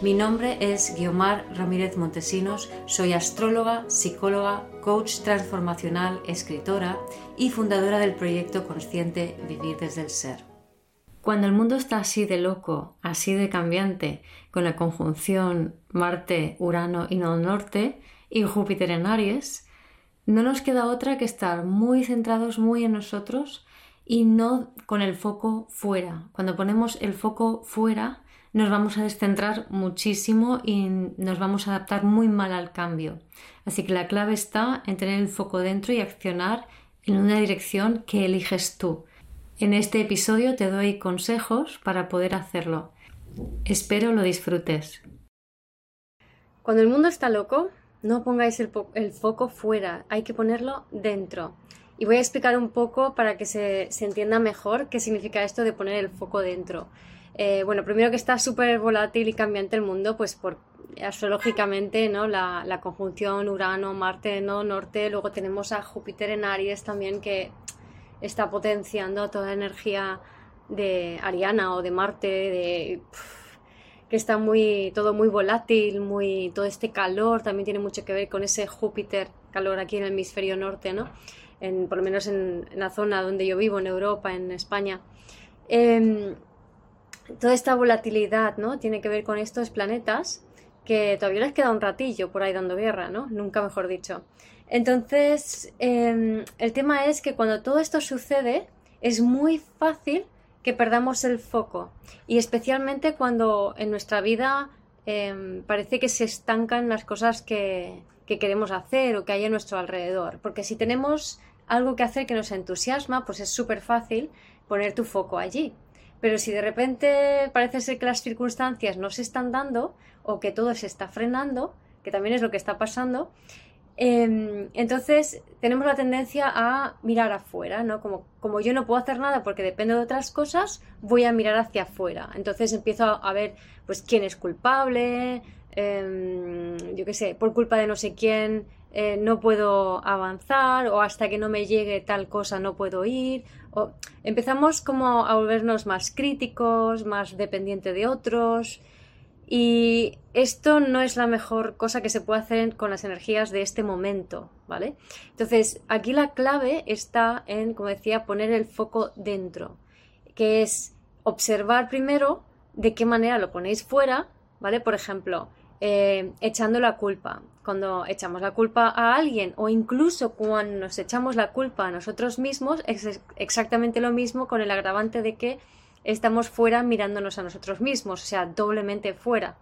Mi nombre es Guiomar Ramírez Montesinos, soy astróloga, psicóloga, coach transformacional, escritora y fundadora del proyecto consciente Vivir desde el Ser. Cuando el mundo está así de loco, así de cambiante, con la conjunción Marte, Urano y Nodo Norte y Júpiter en Aries, no nos queda otra que estar muy centrados muy en nosotros y no con el foco fuera. Cuando ponemos el foco fuera, nos vamos a descentrar muchísimo y nos vamos a adaptar muy mal al cambio. Así que la clave está en tener el foco dentro y accionar en una dirección que eliges tú. En este episodio te doy consejos para poder hacerlo. Espero lo disfrutes. Cuando el mundo está loco, no pongáis el, foco fuera, hay que ponerlo dentro. Y voy a explicar un poco para que se, se entienda mejor qué significa esto de poner el foco dentro. Eh, bueno, primero que está súper volátil y cambiante el mundo, pues por astrológicamente, ¿no? La, conjunción Urano-Marte, ¿no? Norte, luego tenemos a Júpiter en Aries también que está potenciando toda la energía de Ariana o de Marte, de que está muy todo muy volátil, muy todo este calor también tiene mucho que ver con ese Júpiter, calor aquí en el hemisferio norte, ¿no? En, por lo menos en, la zona donde yo vivo, en Europa, en España. Em, toda esta volatilidad, ¿no? Tiene que ver con estos planetas que todavía les queda un ratillo por ahí dando guerra, ¿no? Nunca mejor dicho. Entonces, em, el tema es que cuando todo esto sucede, es muy fácil que perdamos el foco. Y especialmente cuando en nuestra vida em, parece que se estancan las cosas que, que queremos hacer o que hay a nuestro alrededor. Porque si tenemos algo que hacer que nos entusiasma, pues es súper fácil poner tu foco allí. Pero si de repente parece ser que las circunstancias no se están dando o que todo se está frenando, que también es lo que está pasando, em, entonces tenemos la tendencia a mirar afuera, ¿no? Como, como yo no puedo hacer nada porque dependo de otras cosas, voy a mirar hacia afuera. Entonces empiezo a, ver, pues, quién es culpable, em, yo qué sé, por culpa de no sé quién eh, no puedo avanzar o hasta que no me llegue tal cosa no puedo ir. O empezamos como a volvernos más críticos, más dependientes de otros. Y esto no es la mejor cosa que se puede hacer con las energías de este momento, ¿vale? Entonces, aquí la clave está en, como decía, poner el foco dentro, que es observar primero de qué manera lo ponéis fuera, ¿vale? Por ejemplo, eh, echando la culpa. Cuando echamos la culpa a alguien o incluso cuando nos echamos la culpa a nosotros mismos, es exactamente lo mismo con el agravante de que estamos fuera mirándonos a nosotros mismos, o sea, doblemente fuera.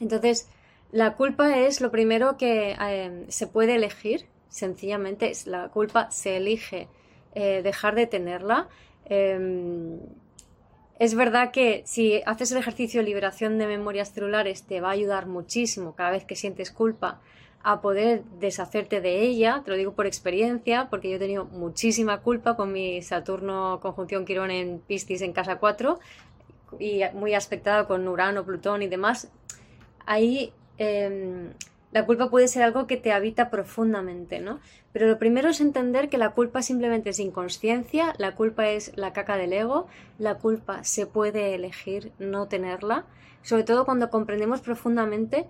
Entonces, la culpa es lo primero que eh, se puede elegir, sencillamente, la culpa se elige eh, dejar de tenerla. Em, es verdad que si haces el ejercicio de liberación de memorias celulares te va a ayudar muchísimo cada vez que sientes culpa a poder deshacerte de ella, te lo digo por experiencia, porque yo he tenido muchísima culpa con mi Saturno conjunción Quirón en Piscis en casa 4 y muy aspectado con Urano, Plutón y demás. Ahí em, la culpa puede ser algo que te habita profundamente, ¿no? Pero lo primero es entender que la culpa simplemente es inconsciencia, la culpa es la caca del ego, la culpa se puede elegir no tenerla, sobre todo cuando comprendemos profundamente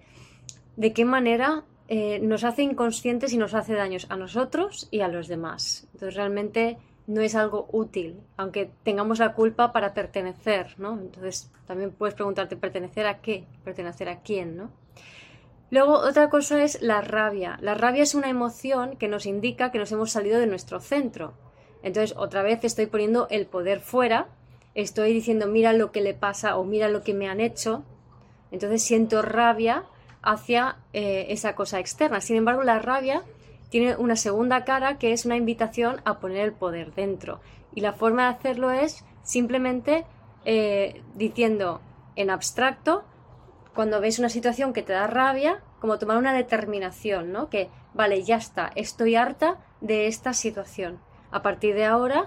de qué manera eh, nos hace inconscientes y nos hace daños a nosotros y a los demás. Entonces realmente no es algo útil, aunque tengamos la culpa para pertenecer, ¿no? Entonces también puedes preguntarte, ¿pertenecer a qué? ¿Pertenecer a quién, no? Luego, otra cosa es la rabia. La rabia es una emoción que nos indica que nos hemos salido de nuestro centro. Entonces, otra vez estoy poniendo el poder fuera, estoy diciendo, mira lo que le pasa o mira lo que me han hecho. Entonces siento rabia hacia eh, esa cosa externa. Sin embargo, la rabia tiene una segunda cara que es una invitación a poner el poder dentro. Y la forma de hacerlo es simplemente eh, diciendo en abstracto, cuando ves una situación que te da rabia, como tomar una determinación, ¿no? Que, vale, ya está, estoy harta de esta situación. A partir de ahora,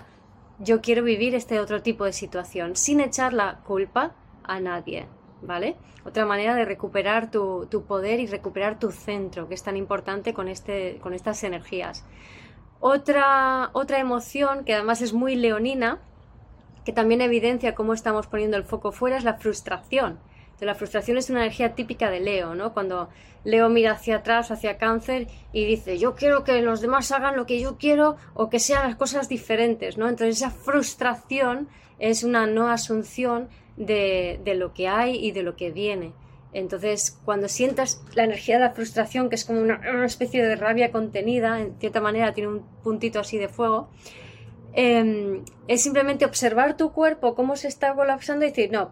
yo quiero vivir este otro tipo de situación, sin echar la culpa a nadie, ¿vale? Otra manera de recuperar tu, poder y recuperar tu centro, que es tan importante con, este, con estas energías. Otra, otra emoción, que además es muy leonina, que también evidencia cómo estamos poniendo el foco fuera, es la frustración. La frustración es una energía típica de Leo, ¿no? Cuando Leo mira hacia atrás, hacia cáncer, y dice, yo quiero que los demás hagan lo que yo quiero o que sean las cosas diferentes, ¿no? Entonces esa frustración es una no asunción de, de lo que hay y de lo que viene. Entonces, cuando sientas la energía de la frustración, que es como una, especie de rabia contenida, en cierta manera tiene un puntito así de fuego, em, es simplemente observar tu cuerpo, cómo se está colapsando y decir, no,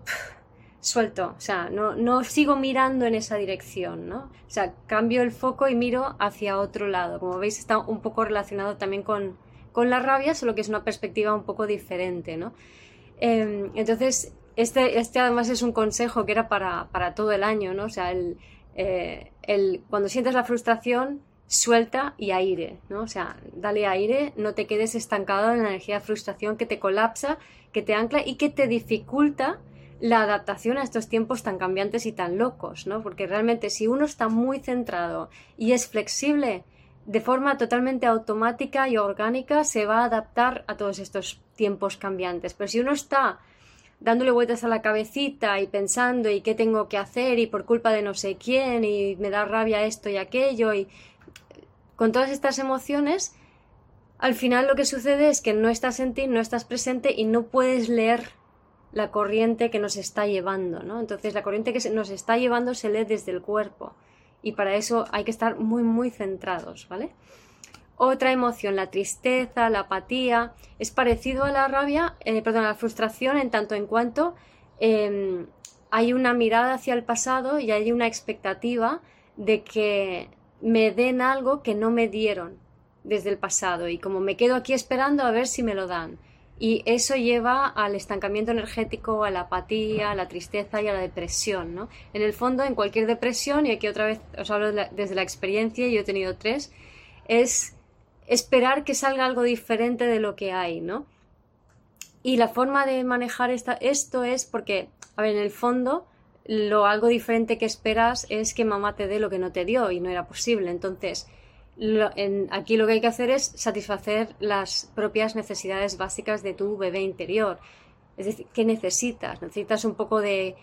suelto, o sea, no, no sigo mirando en esa dirección, ¿no? O sea, cambio el foco y miro hacia otro lado. Como veis, está un poco relacionado también con, con la rabia, solo que es una perspectiva un poco diferente, ¿no? Em, entonces, este, este además es un consejo que era para, todo el año, ¿no? O sea, eh, el, cuando sientes la frustración, suelta y aire, ¿no? O sea, dale aire, no te quedes estancado en la energía de frustración que te colapsa, que te ancla y que te dificulta la adaptación a estos tiempos tan cambiantes y tan locos, ¿no? Porque realmente si uno está muy centrado y es flexible, de forma totalmente automática y orgánica se va a adaptar a todos estos tiempos cambiantes. Pero si uno está dándole vueltas a la cabecita y pensando y qué tengo que hacer y por culpa de no sé quién y me da rabia esto y aquello y con todas estas emociones, al final lo que sucede es que no estás en ti, no estás presente y no puedes leer la corriente que nos está llevando, ¿no? Entonces la corriente que nos está llevando se lee desde el cuerpo y para eso hay que estar muy muy centrados, ¿vale? Otra emoción, la tristeza, la apatía, es parecido a la rabia, eh, perdón, a la frustración en tanto en cuanto em, hay una mirada hacia el pasado y hay una expectativa de que me den algo que no me dieron desde el pasado y como me quedo aquí esperando a ver si me lo dan. Y eso lleva al estancamiento energético, a la apatía, a la tristeza y a la depresión. ¿no? En el fondo, en cualquier depresión, y aquí otra vez os hablo desde la experiencia, yo he tenido tres, es esperar que salga algo diferente de lo que hay, ¿no? Y la forma de manejar esta, esto es porque, a ver, en el fondo, lo algo diferente que esperas es que mamá te dé lo que no te dio y no era posible. Entonces, aquí lo que hay que hacer es satisfacer las propias necesidades básicas de tu bebé interior. Es decir, ¿qué necesitas? ¿Necesitas un poco de,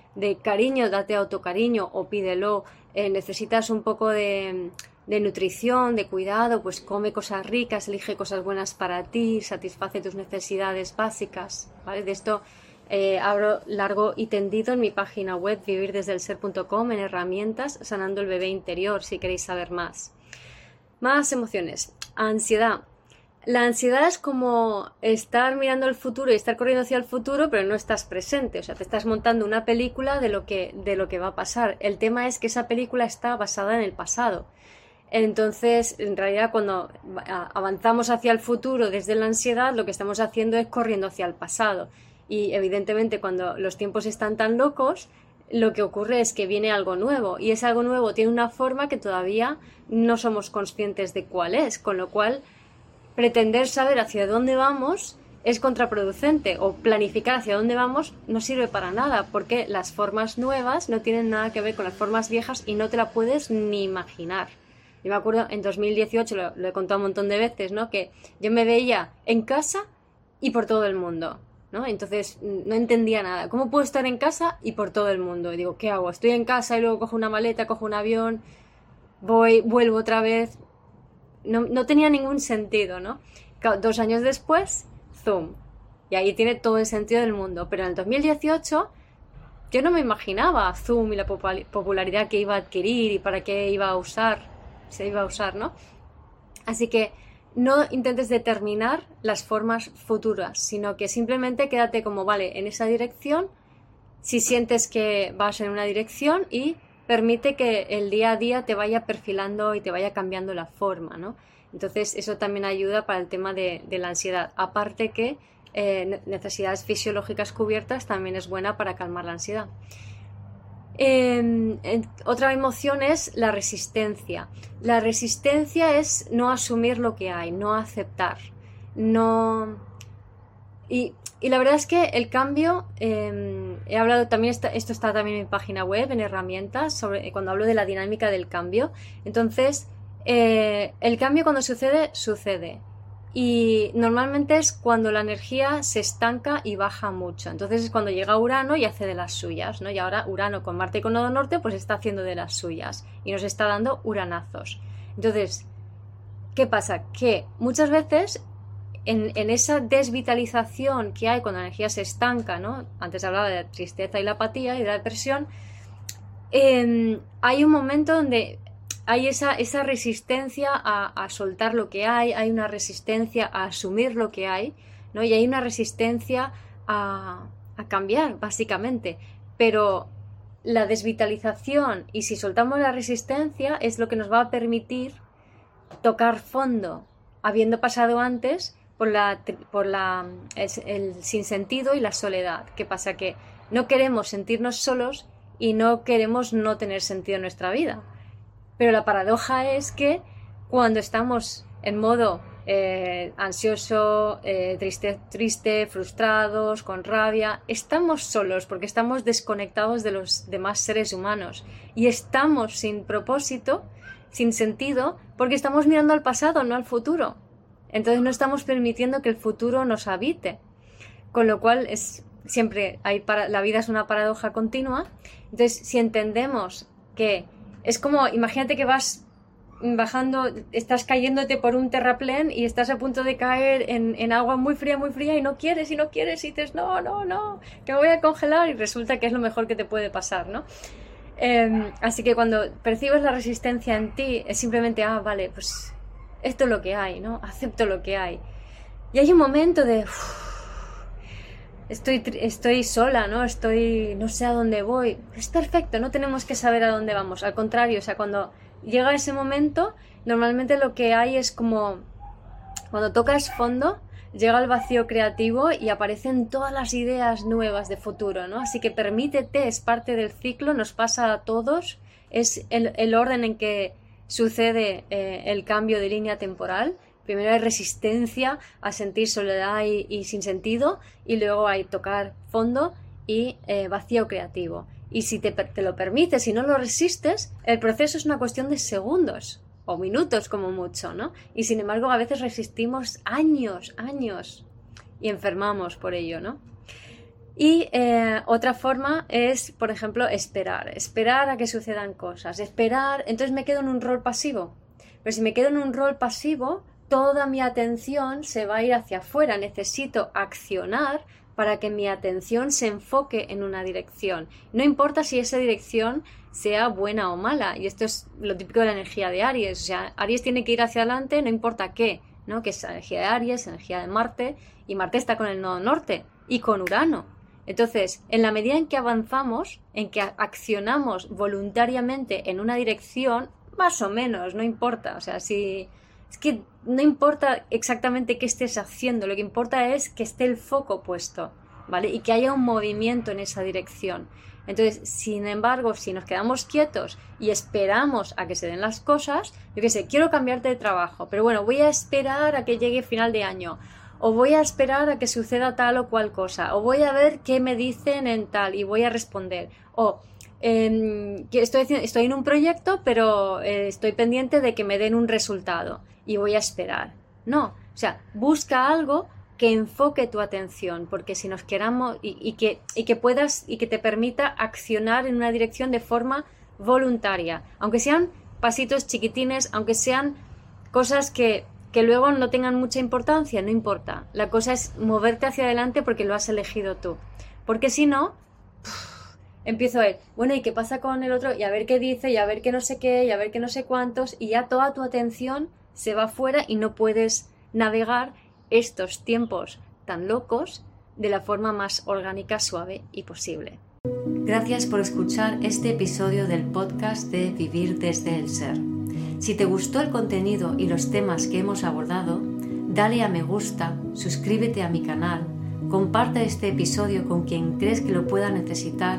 cariño? Date autocariño o pídelo. Eh, ¿Necesitas un poco de, nutrición, de cuidado, pues come cosas ricas, elige cosas buenas para ti, satisface tus necesidades básicas. De esto eh, abro largo y tendido en mi página web vivirdesdelser.com en herramientas sanando el bebé interior si queréis saber más. Más emociones. Ansiedad. La ansiedad es como estar mirando el futuro y estar corriendo hacia el futuro, pero no estás presente. O sea, te estás montando una película de lo que, de lo que va a pasar. El tema es que esa película está basada en el pasado. Entonces, en realidad, cuando avanzamos hacia el futuro desde la ansiedad, lo que estamos haciendo es corriendo hacia el pasado. Y evidentemente, cuando los tiempos están tan locos, lo que ocurre es que viene algo nuevo y ese algo nuevo tiene una forma que todavía no somos conscientes de cuál es, con lo cual pretender saber hacia dónde vamos es contraproducente o planificar hacia dónde vamos no sirve para nada porque las formas nuevas no tienen nada que ver con las formas viejas y no te la puedes ni imaginar. Yo me acuerdo en 2018, lo, he contado un montón de veces, ¿no? Que yo me veía en casa y por todo el mundo, ¿no? Entonces no entendía nada. ¿Cómo puedo estar en casa y por todo el mundo? Y digo, ¿qué hago? Estoy en casa y luego cojo una maleta, cojo un avión, voy, vuelvo otra vez. No, no tenía ningún sentido, ¿no? Dos años después, Zoom. Y ahí tiene todo el sentido del mundo. Pero en el 2018 yo no me imaginaba Zoom y la popularidad que iba a adquirir y para qué iba a usar se iba a usar, ¿no? Así que no intentes determinar las formas futuras, sino que simplemente quédate como, vale, en esa dirección, si sientes que vas en una dirección y permite que el día a día te vaya perfilando y te vaya cambiando la forma, ¿no? Entonces eso también ayuda para el tema de, la ansiedad. Aparte que eh, necesidades fisiológicas cubiertas también es buena para calmar la ansiedad. Em, otra emoción es la resistencia. La resistencia es no asumir lo que hay, no aceptar, no... Y, la verdad es que el cambio, em, he hablado también, esto está también en mi página web, en herramientas, sobre, cuando hablo de la dinámica del cambio. Entonces, eh, el cambio cuando sucede, sucede y normalmente es cuando la energía se estanca y baja mucho. Entonces es cuando llega Urano y hace de las suyas, ¿no? Y ahora Urano con Marte y con Nodo Norte pues está haciendo de las suyas y nos está dando uranazos. Entonces, ¿qué pasa? Que muchas veces en, esa desvitalización que hay cuando la energía se estanca, ¿no? Antes hablaba de la tristeza y la apatía y de la depresión, em, hay un momento donde hay esa, esa resistencia a, soltar lo que hay, hay una resistencia a asumir lo que hay, ¿no? Y hay una resistencia a, cambiar, básicamente. Pero la desvitalización y si soltamos la resistencia es lo que nos va a permitir tocar fondo, habiendo pasado antes por la, por la el, el, sinsentido y la soledad. ¿Qué pasa? Que no queremos sentirnos solos y no queremos no tener sentido en nuestra vida. Pero la paradoja es que cuando estamos en modo eh, ansioso, eh, triste, triste, frustrados, con rabia, estamos solos porque estamos desconectados de los demás seres humanos y estamos sin propósito, sin sentido, porque estamos mirando al pasado, no al futuro. Entonces no estamos permitiendo que el futuro nos habite. Con lo cual es siempre la vida es una paradoja continua. Entonces, si entendemos que es como, imagínate que vas bajando, estás cayéndote por un terraplén y estás a punto de caer en, agua muy fría, muy fría y no quieres y no quieres y dices, no, no, no, que me voy a congelar y resulta que es lo mejor que te puede pasar, ¿no? Em, así que cuando percibes la resistencia en ti, es simplemente, ah, vale, pues esto es lo que hay, ¿no? Acepto lo que hay. Y hay un momento de estoy, estoy sola, ¿no? Estoy, no sé a dónde voy. Es perfecto, no tenemos que saber a dónde vamos. Al contrario, o sea, cuando llega ese momento, normalmente lo que hay es como, cuando tocas fondo, llega el vacío creativo y aparecen todas las ideas nuevas de futuro, ¿no? Así que permítete, es parte del ciclo, nos pasa a todos, es el, orden en que sucede eh, el cambio de línea temporal Primero hay resistencia a sentir soledad y, sin sentido y luego hay tocar fondo y eh, vacío creativo. Y si te, lo permites y no lo resistes, el proceso es una cuestión de segundos o minutos como mucho, ¿no? Y sin embargo a veces resistimos años, años y enfermamos por ello, ¿no? Y eh, otra forma es, por ejemplo, esperar, esperar a que sucedan cosas, esperar, entonces me quedo en un rol pasivo. Pero si me quedo en un rol pasivo, toda mi atención se va a ir hacia afuera. Necesito accionar para que mi atención se enfoque en una dirección. No importa si esa dirección sea buena o mala. Y esto es lo típico de la energía de Aries. O sea, Aries tiene que ir hacia adelante, no importa qué, ¿no? Que es energía de Aries, energía de Marte, y Marte está con el nodo norte y con Urano. Entonces, en la medida en que avanzamos, en que accionamos voluntariamente en una dirección, más o menos, no importa. O sea, si es que no importa exactamente qué estés haciendo, lo que importa es que esté el foco puesto, ¿vale? Y que haya un movimiento en esa dirección. Entonces, sin embargo, si nos quedamos quietos y esperamos a que se den las cosas, yo qué sé, quiero cambiarte de trabajo, pero bueno, voy a esperar a que llegue final de año, o voy a esperar a que suceda tal o cual cosa, o voy a ver qué me dicen en tal y voy a responder, o em, estoy, estoy en un proyecto, pero eh, estoy pendiente de que me den un resultado y voy a esperar. No, o sea, busca algo que enfoque tu atención, porque si nos queramos y, que, y que puedas y que te permita accionar en una dirección de forma voluntaria, aunque sean pasitos chiquitines, aunque sean cosas que, que luego no tengan mucha importancia, no importa. La cosa es moverte hacia adelante porque lo has elegido tú. Porque si no, empiezo ver, bueno, ¿y qué pasa con el otro? Y a ver qué dice, y a ver qué no sé qué, y a ver qué no sé cuántos, y ya toda tu atención se va fuera y no puedes navegar estos tiempos tan locos de la forma más orgánica, suave y posible. Gracias por escuchar este episodio del podcast de Vivir desde el Ser. Si te gustó el contenido y los temas que hemos abordado, dale a me gusta, suscríbete a mi canal, comparte este episodio con quien crees que lo pueda necesitar